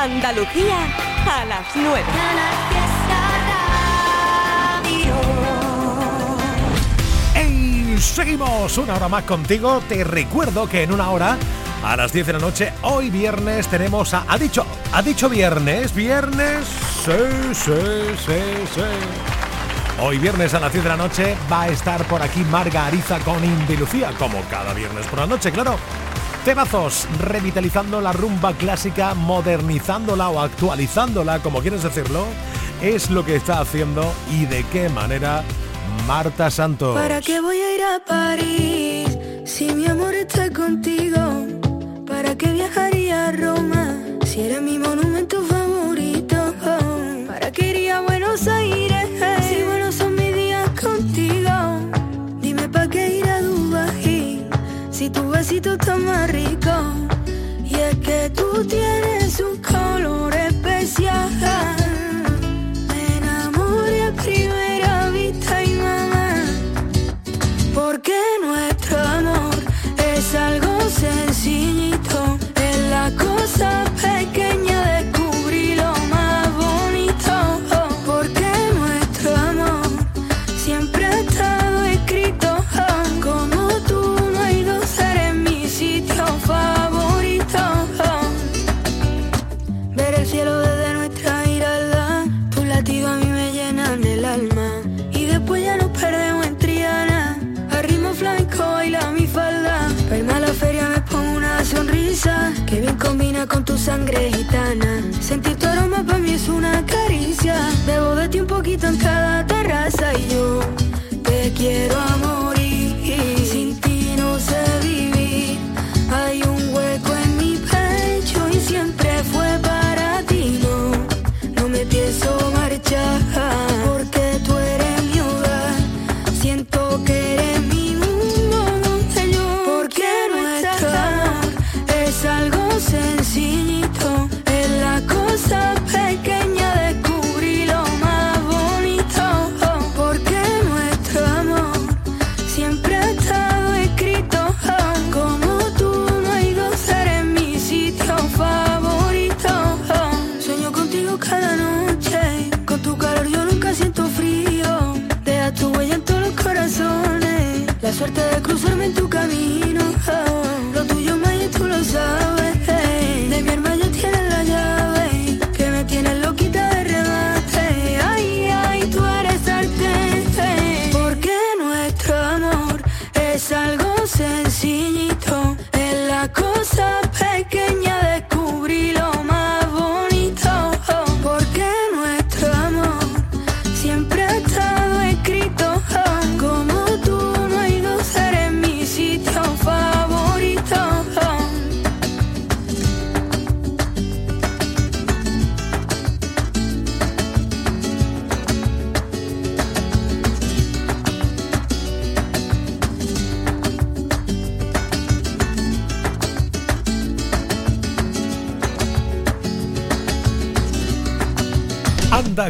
Andalucía a las 9. ¡Hey! Seguimos una hora más contigo. Te recuerdo que en una hora, a las 10 de la noche, hoy viernes, tenemos a... ¿Ha dicho? ¿Ha dicho viernes? ¿Viernes? Sí, sí, sí, sí. Hoy viernes a las 10 de la noche va a estar por aquí Marga Ariza con Indy Lucía, como cada viernes por la noche, claro. Temazos, revitalizando la rumba clásica, modernizándola o actualizándola, como quieres decirlo, es lo que está haciendo y de qué manera Marta Santos. ¿Para qué voy a ir a París si mi amor está contigo? ¿Para qué viajaría a Roma si eres mi monumento favorito? Está más rico. Y es que tú tienes un color especial. Me enamoré a primera vista y mamá. Porque nuestro amor es algo sencillito. Es la cosa con tu sangre gitana. Sentir tu aroma para mí es una caricia, bebo de ti un poquito en cada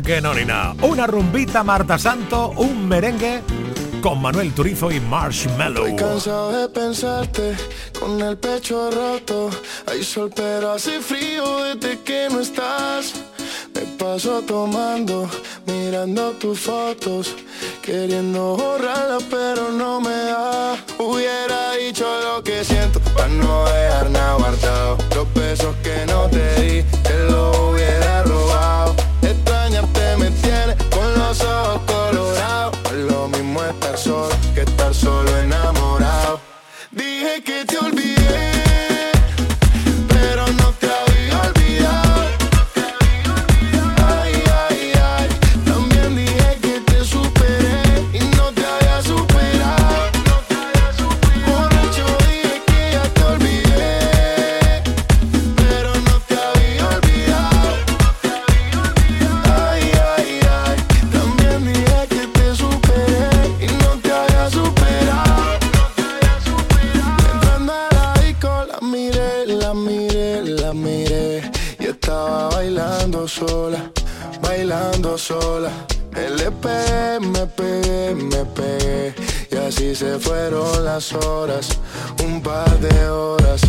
que no ni nada. Una rumbita Marta Santo, un merengue con Manuel Turizo y Marshmallow. Estoy cansado de pensarte con el pecho roto. Hay sol pero hace frío desde que no estás. Me paso tomando, mirando tus fotos, queriendo borrarlas pero no me da. Hubiera dicho lo que siento para no dejar nada guardado. Los besos que no te di, te lo hubiera que estar solo enamorado. Horas, un par de horas.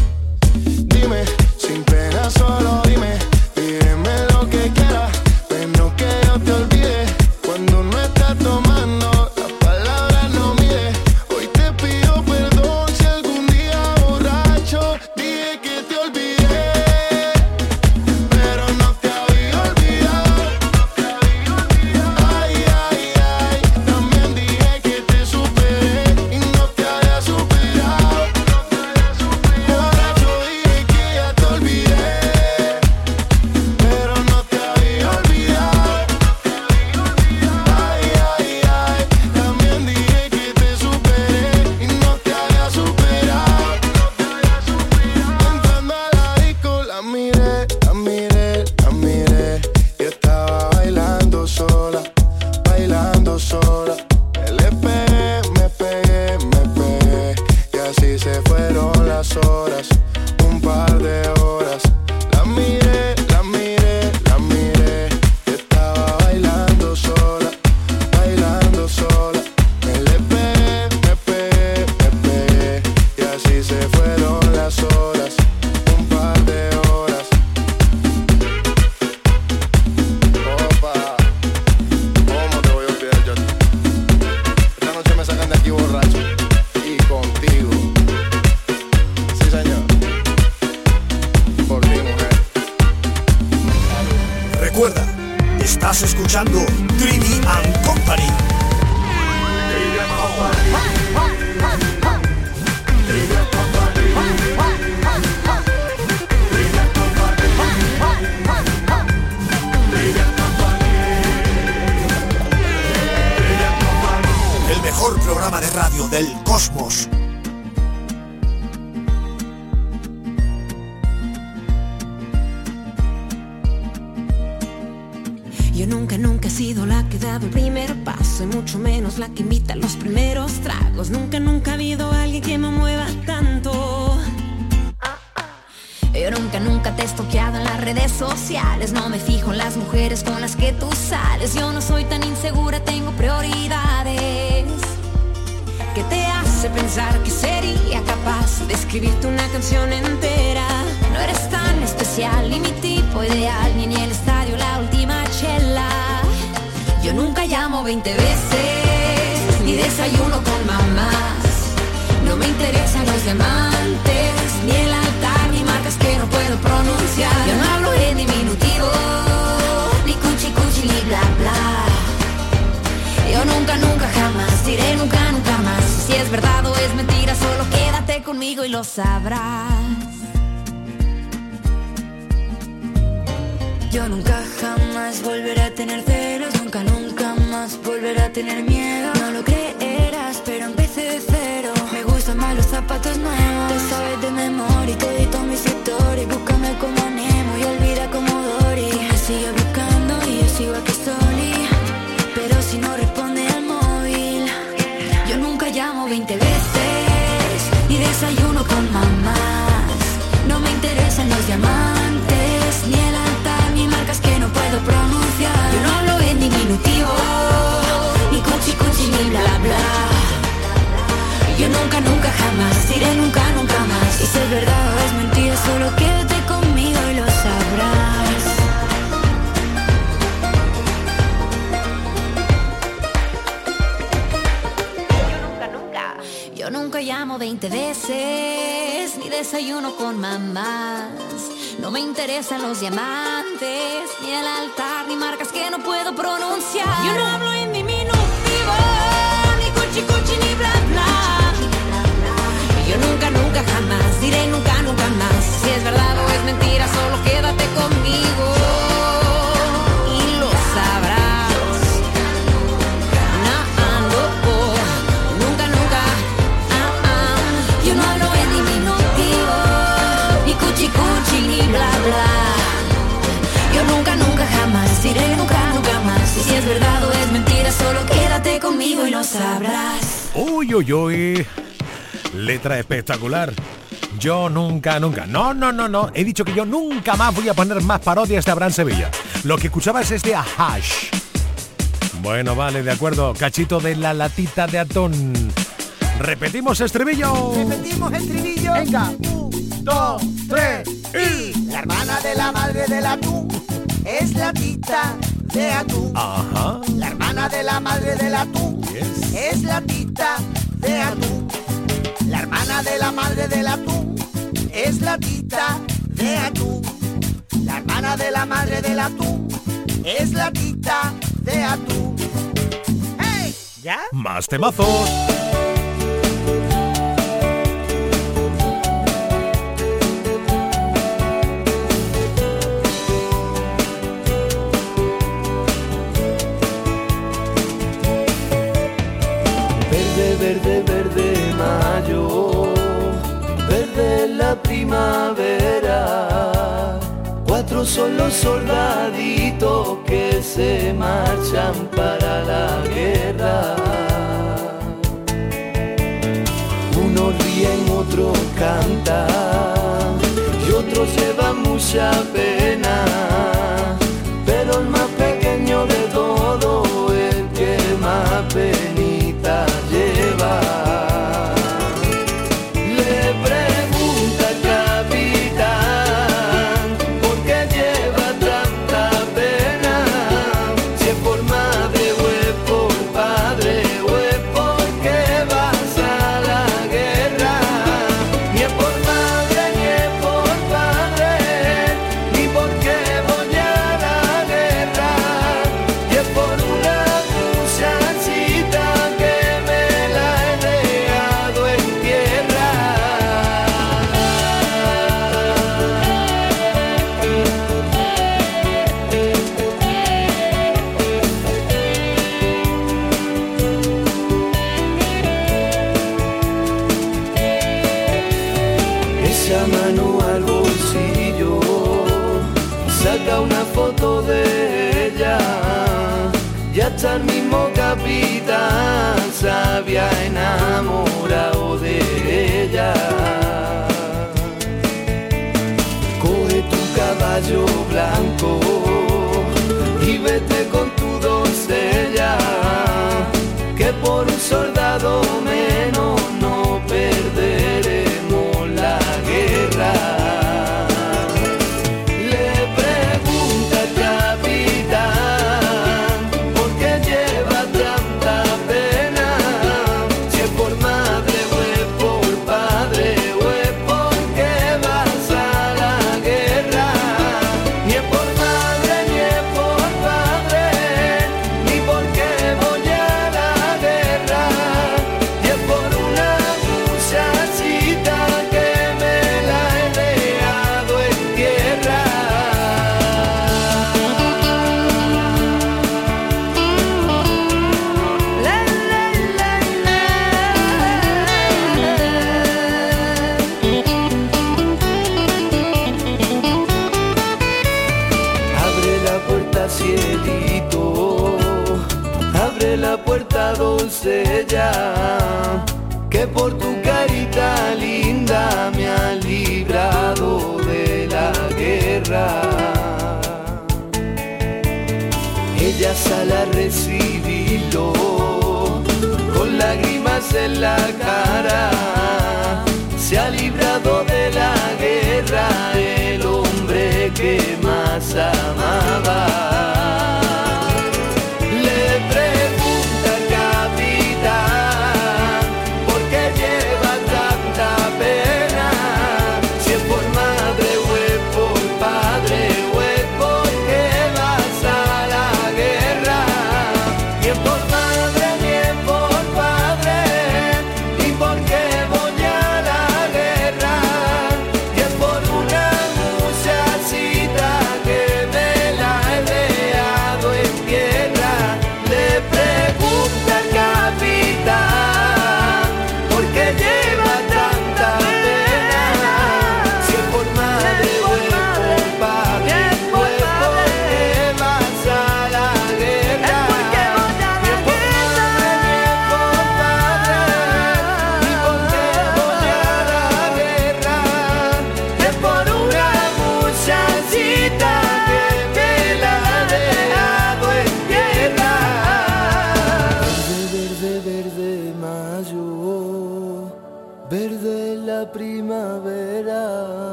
Ni mi tipo ideal, ni en el estadio la última chela. Yo nunca llamo 20 veces, ni desayuno con mamás. No me interesan los diamantes, ni el altar, ni marcas que no puedo pronunciar. Yo no hablo en diminutivo, ni cuchi cuchi, ni bla bla. Yo nunca, nunca, jamás diré nunca, nunca más. Si es verdad o es mentira, solo quédate conmigo y lo sabrás. Yo nunca jamás volveré a tener celos, nunca, nunca más volveré a tener miedo. No lo creerás, pero empecé de cero. Me gustan más los zapatos nuevos. Te sabes de memoria y te edito mis historias. Búscame como Nemo y olvida como Dory. Me sigues buscando y yo sigo aquí soli. Pero si no responde al móvil, yo nunca llamo 20 veces ni desayuno con mamás. No me interesan los diamantes, diminutivo, ni cuchi cuchi, ni bla bla. Yo nunca, nunca, jamás diré nunca, nunca más. Y si es verdad o es mentira, solo quédate conmigo y lo sabrás. Yo nunca llamo 20 veces, ni desayuno con mamás. No me interesan los diamantes, ni el altar, ni marcas que no puedo pronunciar. Yo no hablo en diminutivo, ni cuchi cuchi, ni bla bla. Yo nunca, nunca, jamás diré nunca, nunca más. Si es verdad o es mentira, solo quédate conmigo conmigo y lo sabrás. Uy, uy, uy. Letra espectacular. Yo nunca, nunca. No, no, no, no. He dicho que yo nunca más voy a poner más parodias de Abraham Sevilla. Lo que escuchabas es de Ahash. Bueno, vale, de acuerdo. Cachito de la latita de atún. Repetimos estribillo. Repetimos el trivillo. Venga. Un, dos, tres y. La hermana de la madre del atún es la tita de atún. Ajá. La hermana de la madre del atún Yes. es la tita de atún. La hermana de la madre del atún es la tita de atún. La hermana de la madre del atún es la tita de atún. ¡Hey! ¿Ya? Más temazos. Verde, verde, mayo, verde la primavera. Cuatro son los soldaditos que se marchan para la guerra. Unos ríen, otros cantan y otros llevan mucha pena.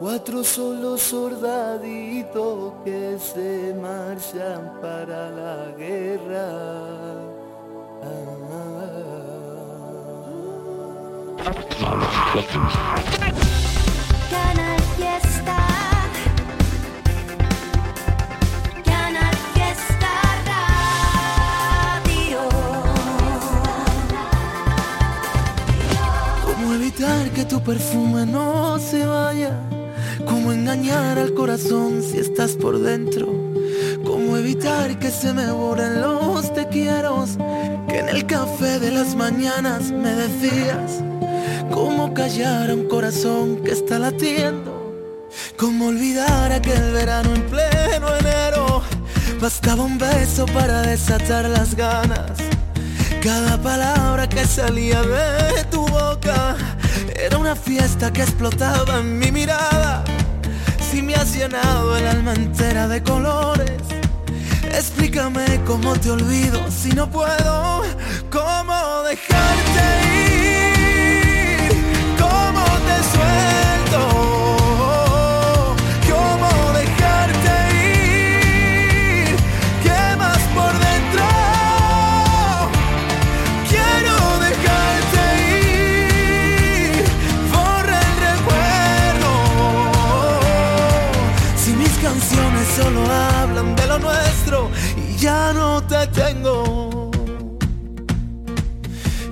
Cuatro son los soldaditos que se marchan para la guerra. Canal Fiesta. Canal Fiesta Radio. ¿Cómo evitar que tu perfume no se vaya? ¿Cómo engañar al corazón si estás por dentro? ¿Cómo evitar que se me borren los te quiero? Que en el café de las mañanas me decías. ¿Cómo callar a un corazón que está latiendo? ¿Cómo olvidar aquel verano en pleno enero? Bastaba un beso para desatar las ganas. Cada palabra que salía de tu boca era una fiesta que explotaba en mi mirada. Si me has llenado el alma entera de colores, explícame cómo te olvido si no puedo. ¿Cómo dejarte ir?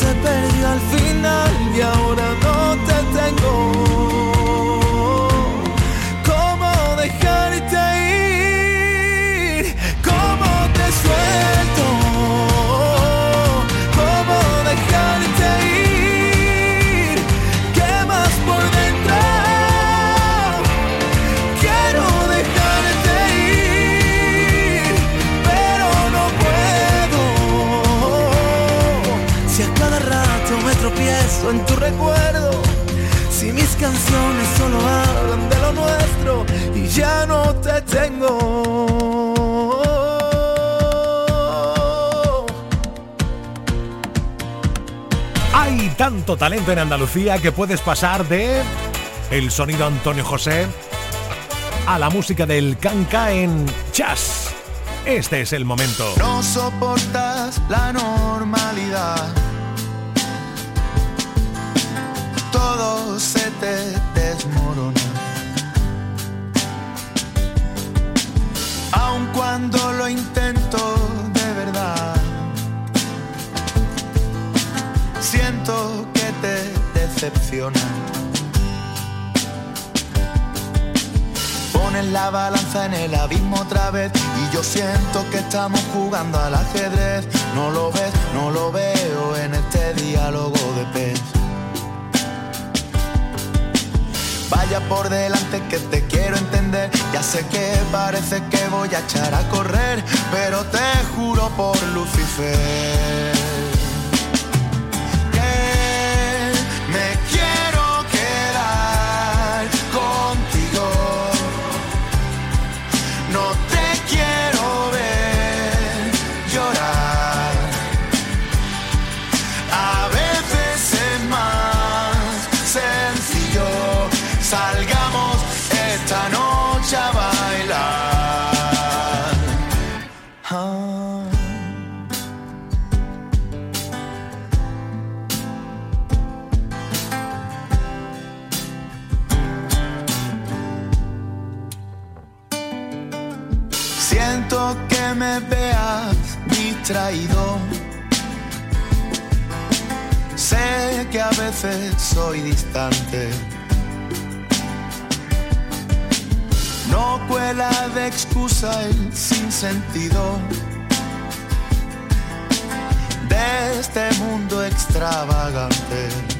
Se perdió al final y ahora no te tengo. Recuerdo, si mis canciones solo hablan de lo nuestro y ya no te tengo. Hay tanto talento en Andalucía que puedes pasar de el sonido Antonio José a la música del canca en jazz. Este es el momento. No soportas la normalidad. Todo se te desmorona. Aun cuando lo intento de verdad. Siento que te decepciona. Pones la balanza en el abismo otra vez y yo siento que estamos jugando al ajedrez. No lo ves, no lo veo en este diálogo de pez. Vaya por delante que te quiero entender. Ya sé que parece que voy a echar a correr, pero te juro por Lucifer. Sé que a veces soy distante. No cuela de excusa el sinsentido de este mundo extravagante.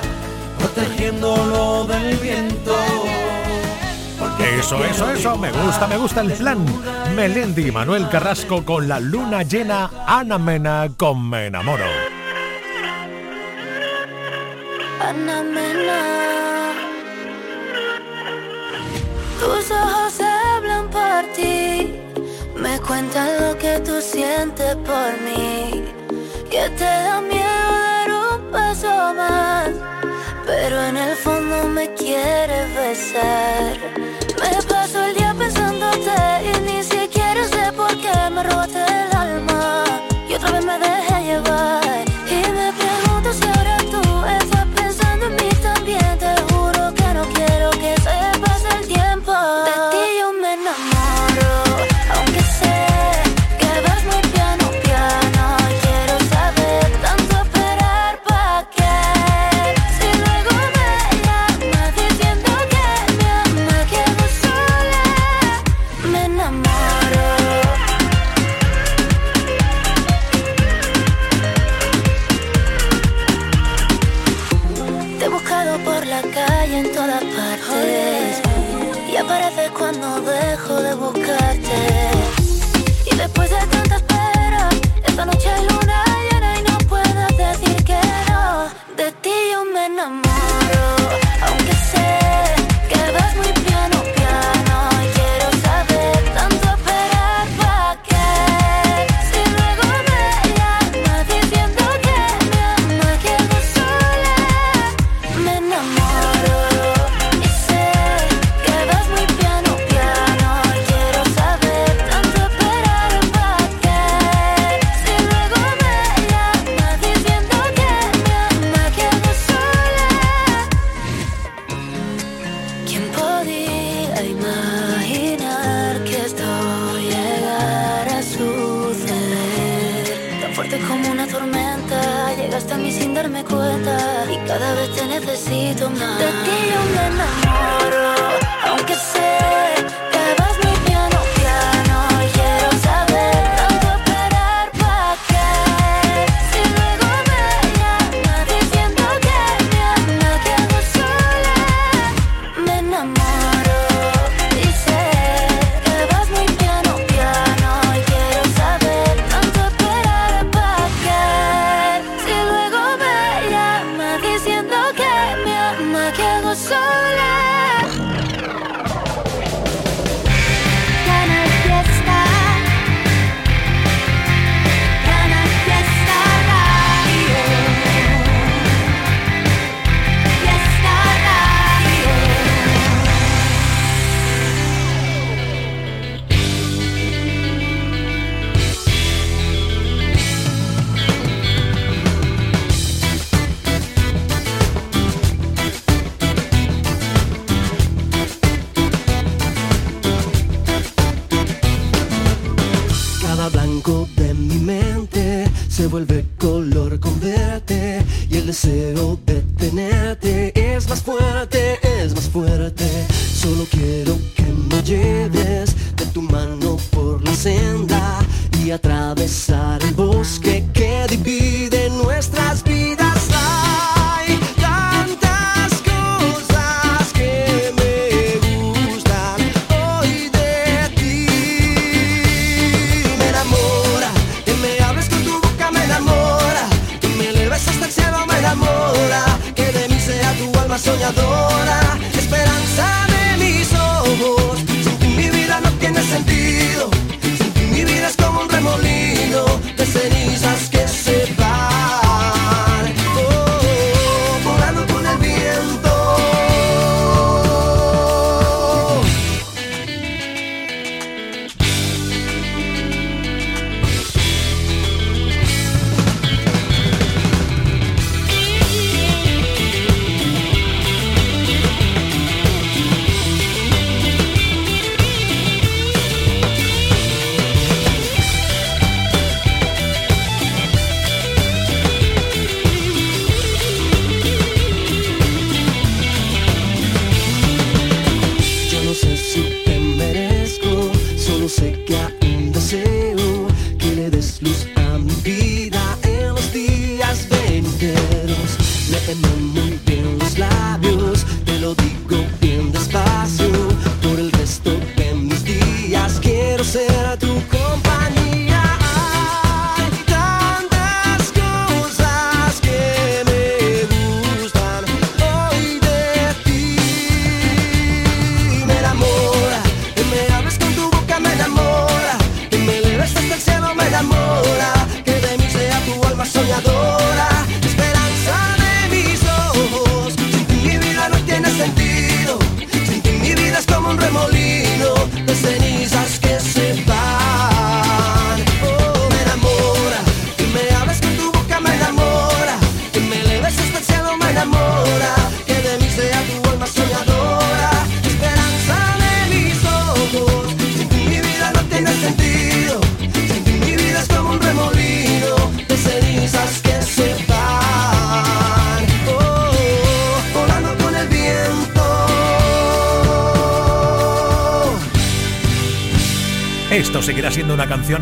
protegiéndolo del viento. Eso, eso, eso, me gusta, me gusta el plan. Melendi y Manuel Carrasco con la luna llena, Ana Mena con Me Enamoro. Ana Mena. Tus ojos hablan por ti, me cuentan lo que tú sientes por mí. Que te da miedo dar un paso más, pero en el fondo me quieres besar.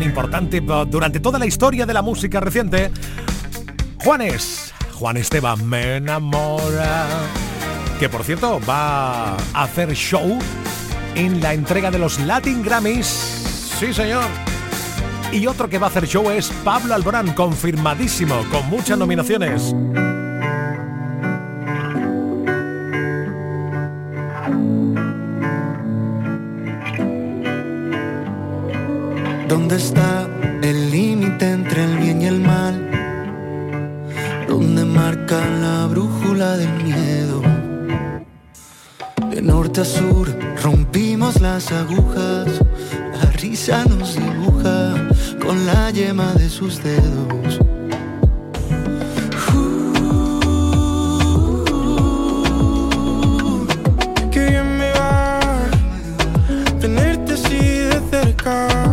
importante eh, durante toda la historia de la música reciente. Juanes, Juan Esteban me enamora. Que por cierto va a hacer show en la entrega de los Latin Grammys. Sí, señor. Y otro que va a hacer show es Pablo Alborán, confirmadísimo, con muchas nominaciones. ¿Dónde está el límite entre el bien y el mal? ¿Dónde marca la brújula del miedo? De norte a sur rompimos las agujas, la risa nos dibuja con la yema de sus dedos. car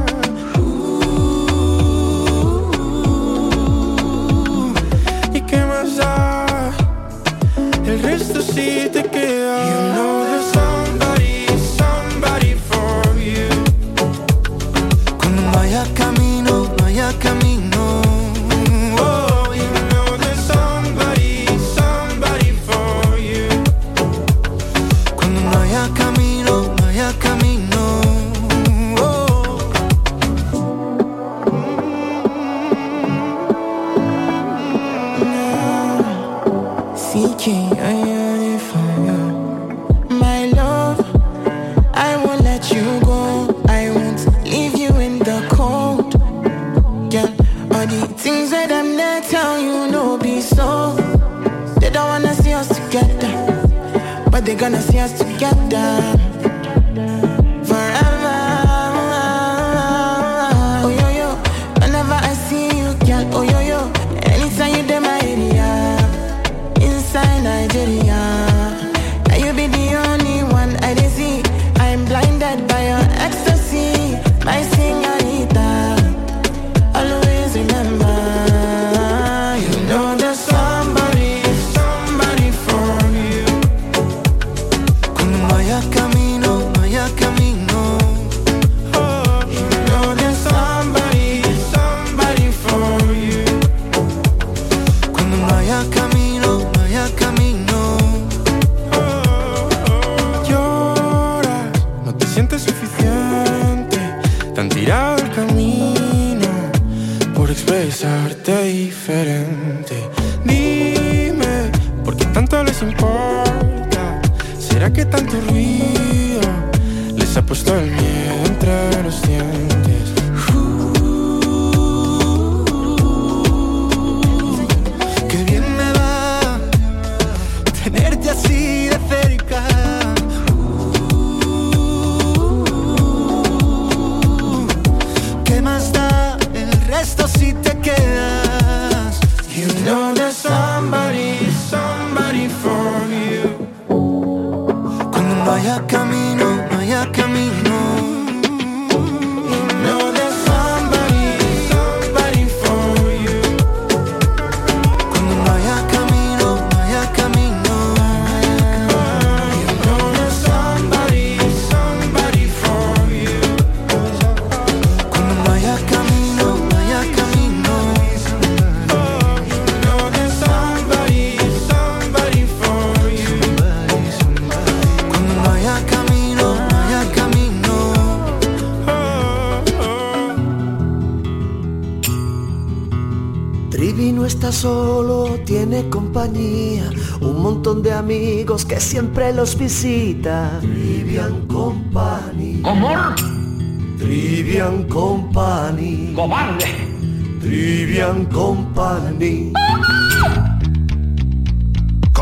see que siempre los visita. Trivian Company. Amor. Trivian Company. Cobarde. Trivian Company.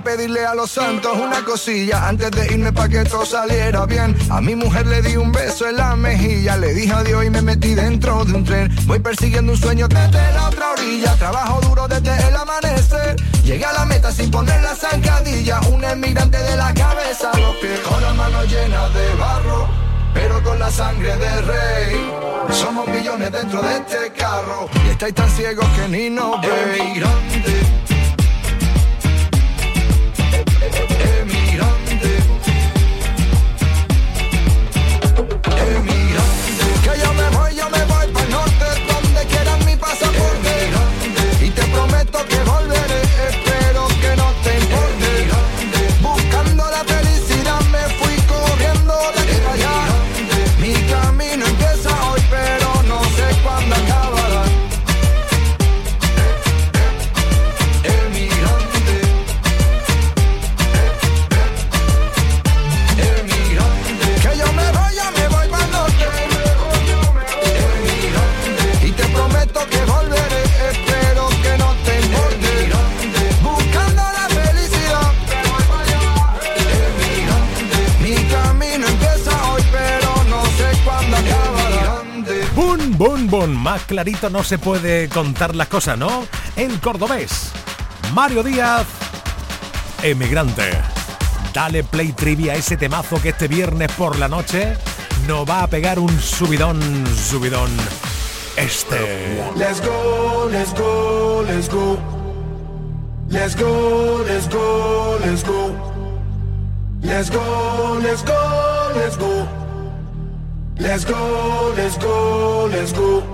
Pedirle a los santos una cosilla antes de irme pa' que todo saliera bien. A mi mujer le di un beso en la mejilla, le dije adiós y me metí dentro de un tren. Voy persiguiendo un sueño desde la otra orilla, trabajo duro desde el amanecer. Llegué a la meta sin poner la zancadilla, un emigrante de la cabeza los pies, con las manos llenas de barro. Pero con la sangre de rey Somos millones dentro de este carro Y estáis tan ciegos que ni nos veis prometo que volveré. Más clarito no se puede contar las cosas, ¿no? El cordobés. Mario Díaz, emigrante. Dale play trivia a ese temazo que este viernes por la noche nos va a pegar un subidón, subidón. Este. Go. Let's go, let's go, let's go. Let's go, let's go, let's go.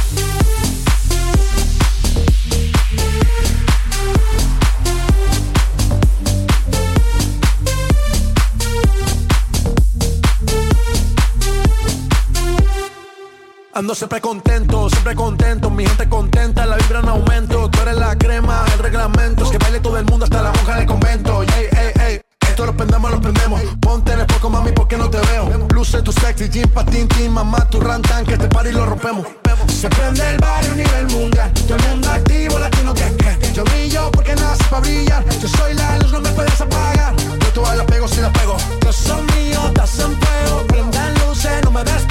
Siempre contento, siempre contento, mi gente contenta, la vibra en aumento, tú eres la crema, el reglamento, es que baile todo el mundo hasta la monja del convento, ey, ey, ey, esto lo prendemos, lo prendemos, ponte en el poco mami porque no te veo, luce tu sexy, jean patín, team, mamá, tu rantan, que este party lo rompemos, se prende el barrio a nivel mundial, todo el mundo activo, latino que que, yo brillo porque nace para brillar, yo soy la luz, no me puedes apagar, yo todas la pego si la pego, yo soy mío, estás en fuego, prendan luces, no me ando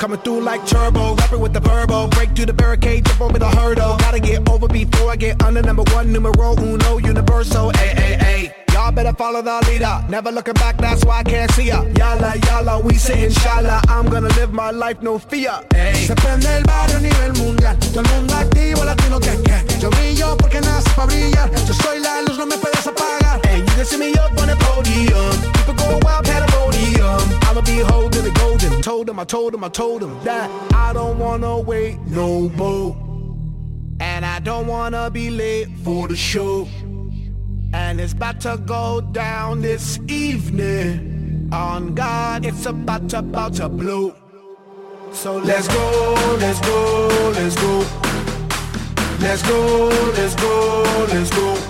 Coming through like turbo, rapping with the verbo. Break through the barricade, jump over the hurdle. Gotta get over before I get under number one, numero uno, universal. Ay, ay, ay. Y'all better follow the leader. Never looking back, that's why I can't see ya. Yala, yala, we say inshallah. I'm gonna live my life, no fear. Se prende el barrio a nivel mundial. Todo el mundo activo, latino que que. Yo brillo porque nace para brillar. Yo soy la luz, no me puedes apagar. Can see me up on the podium. People go wild, pandemonium. I'ma be holding the golden. Told him, I told him, I told him that I don't wanna wait no more. And I don't wanna be late for the show. And it's about to go down this evening. On God, it's about to, about to blow. So Let's go, let's go, let's go. Let's go, let's go, let's go.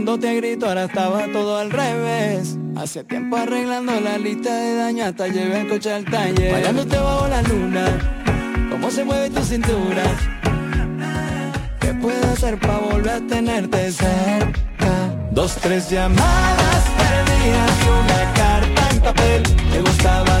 pensándote a grito, ahora estaba todo al revés. Hace tiempo arreglando la lista de daño hasta llevé el coche al taller. Bailándote bajo la luna, cómo se mueve tu cintura. ¿Qué puedo hacer para volver a tenerte cerca? Dos, tres llamadas perdidas y una carta en papel. Me gustaba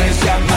Dos,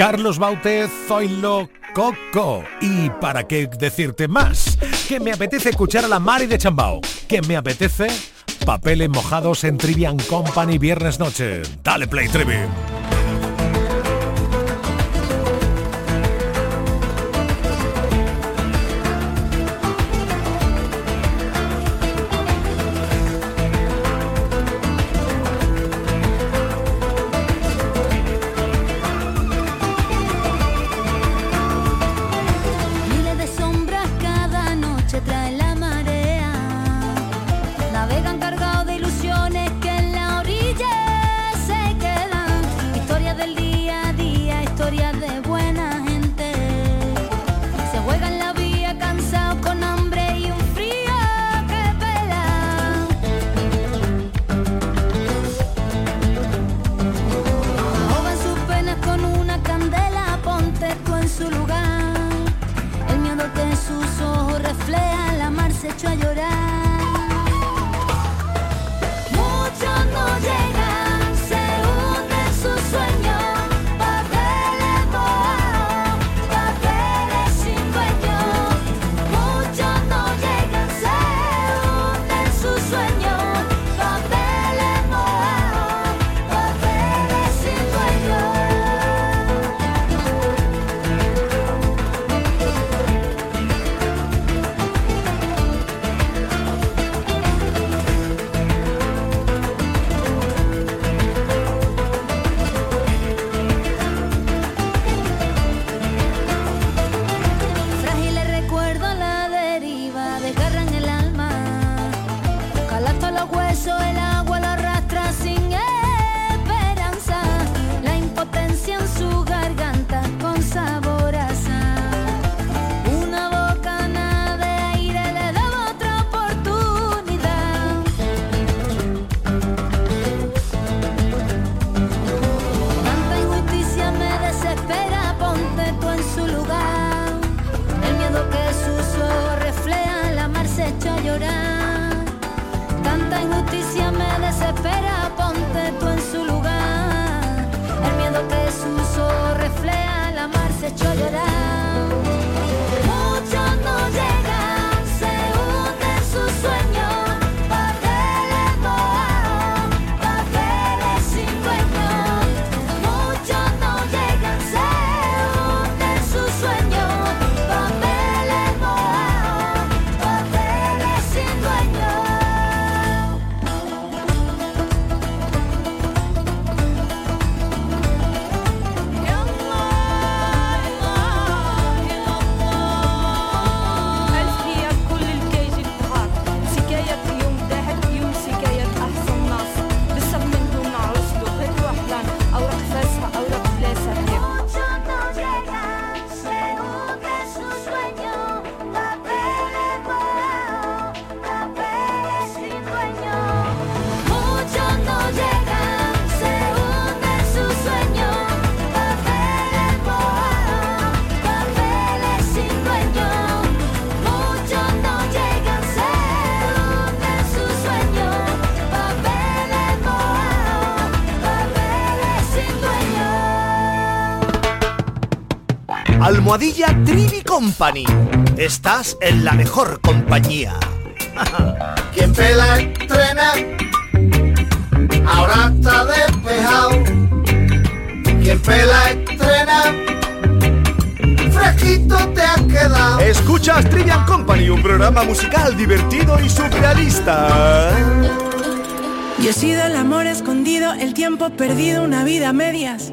Carlos Bautez, Zoilo Coco. ¿Y para qué decirte más? Que me apetece escuchar a la Mari de Chambao. Que me apetece papeles mojados en Trivian Company viernes noche. Dale play, Trivi. Almohadilla Trivi Company. Estás en la mejor compañía. Quien pela estrena, ahora está despejado. Quien pela estrena, fresquito te has quedado. Escuchas Trivian Company, un programa musical divertido y surrealista. Yo he sido el amor escondido, el tiempo perdido, una vida a medias.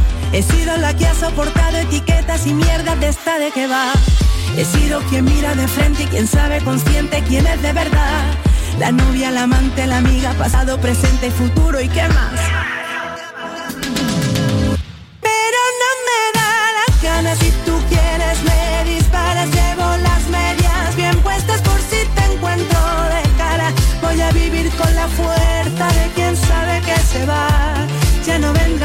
He sido la que ha soportado etiquetas y mierdas de esta de que va. He sido quien mira de frente y quien sabe consciente quién es de verdad. La novia, la amante, la amiga, pasado, presente y futuro y qué más.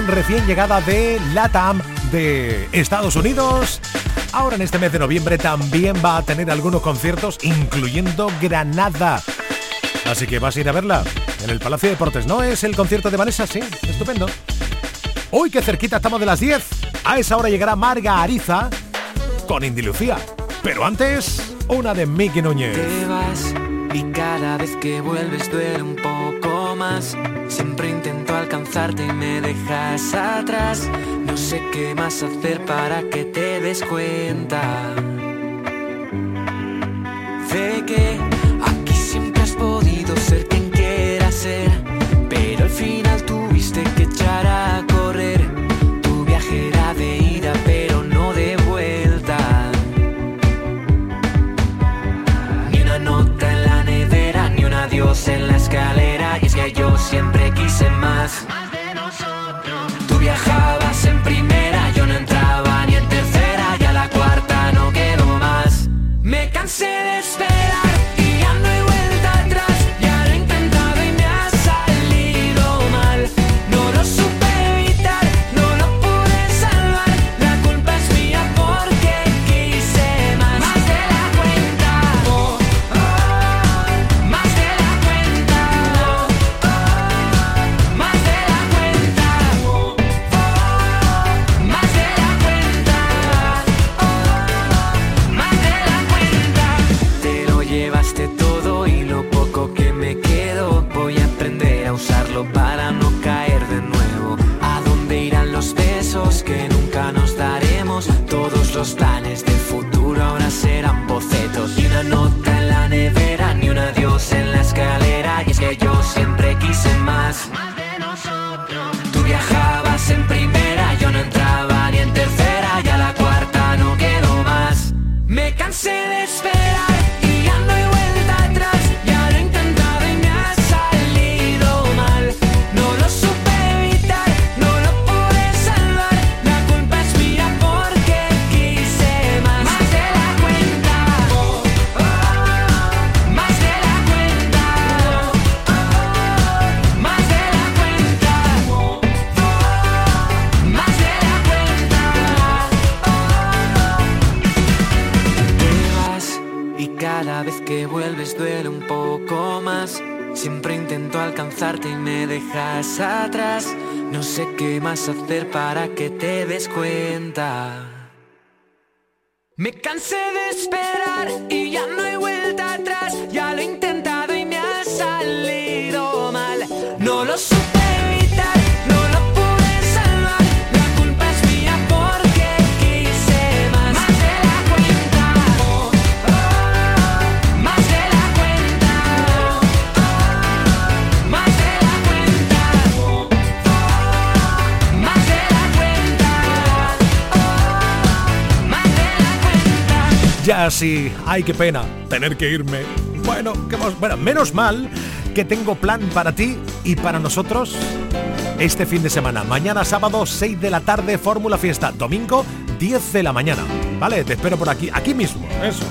Recién llegada de LATAM de Estados Unidos. Ahora en este mes de noviembre también va a tener algunos conciertos, incluyendo Granada. Así que vas a ir a verla en el Palacio de Deportes, ¿no? Es el concierto de Vanessa, sí, estupendo. Uy, qué cerquita estamos de las 10. A esa hora llegará Marga Ariza con Indy Lucía. Pero antes, una de Miki Núñez. Te y cada vez que vuelves duele un poco Siempre intento alcanzarte y me dejas atrás. No sé qué más hacer para que te des cuenta de que y me dejas atrás. No sé qué más hacer para que te des cuenta. Me cansé de esperar y ya no hay vuelta atrás. Ya lo he intentado y me ha salido Ya sí, ay qué pena tener que irme. Bueno, ¿qué más? bueno, menos mal que tengo plan para ti y para nosotros este fin de semana. Mañana sábado 6 de la tarde Fórmula Fiesta, domingo 10 de la mañana. Vale, te espero por aquí, aquí mismo, eso.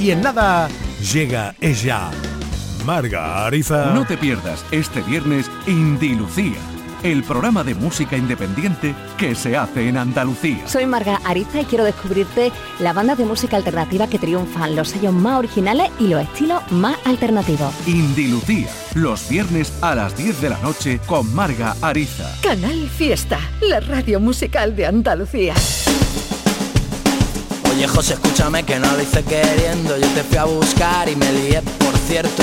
Y en nada llega ella, Marga Ariza. No te pierdas este viernes Indilucía, el programa de música independiente que se hace en Andalucía. Soy Marga Ariza y quiero descubrirte la banda de música alternativa que triunfan, los sellos más originales y los estilos más alternativos. Indilucía, los viernes a las 10 de la noche con Marga Ariza. Canal Fiesta, la radio musical de Andalucía. Oye José, escúchame que no lo hice queriendo Yo te fui a buscar y me lié, por cierto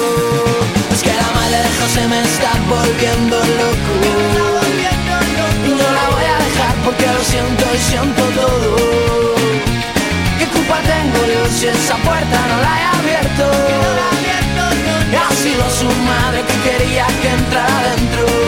que la madre de José me está volviendo loco. No la voy a dejar porque lo siento y siento todo. ¿Qué culpa tengo yo si esa puerta no la he abierto? Y ha sido su madre que quería que entrara dentro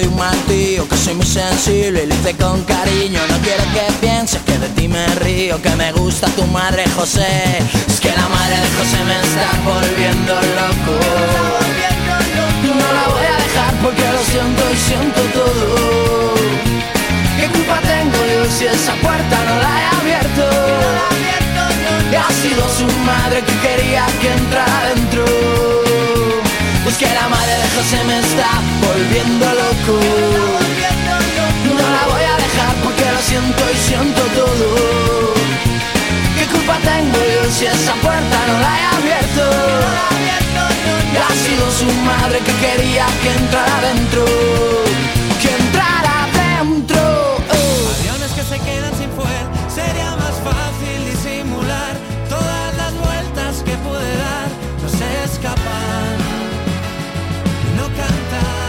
soy un mal Que soy muy sensible y lo hice con cariño. No quiero que pienses que de ti me río Que me gusta tu madre José. Es que la madre de José me está volviendo loco. No la voy a dejar porque lo siento y siento todo. ¿Qué culpa tengo yo si esa puerta no la he abierto? Y ha sido su madre que quería que entrara dentro pues que la madre de José me está volviendo loco No la voy a dejar porque lo siento y siento todo ¿Qué culpa tengo yo si esa puerta no la he abierto? Ha sido su madre que quería que entrara adentro Que entrara adentro oh. Aviones que se quedan sin fuel Sería más fácil disimular Todas las vueltas que pude dar No sé escapar cantar.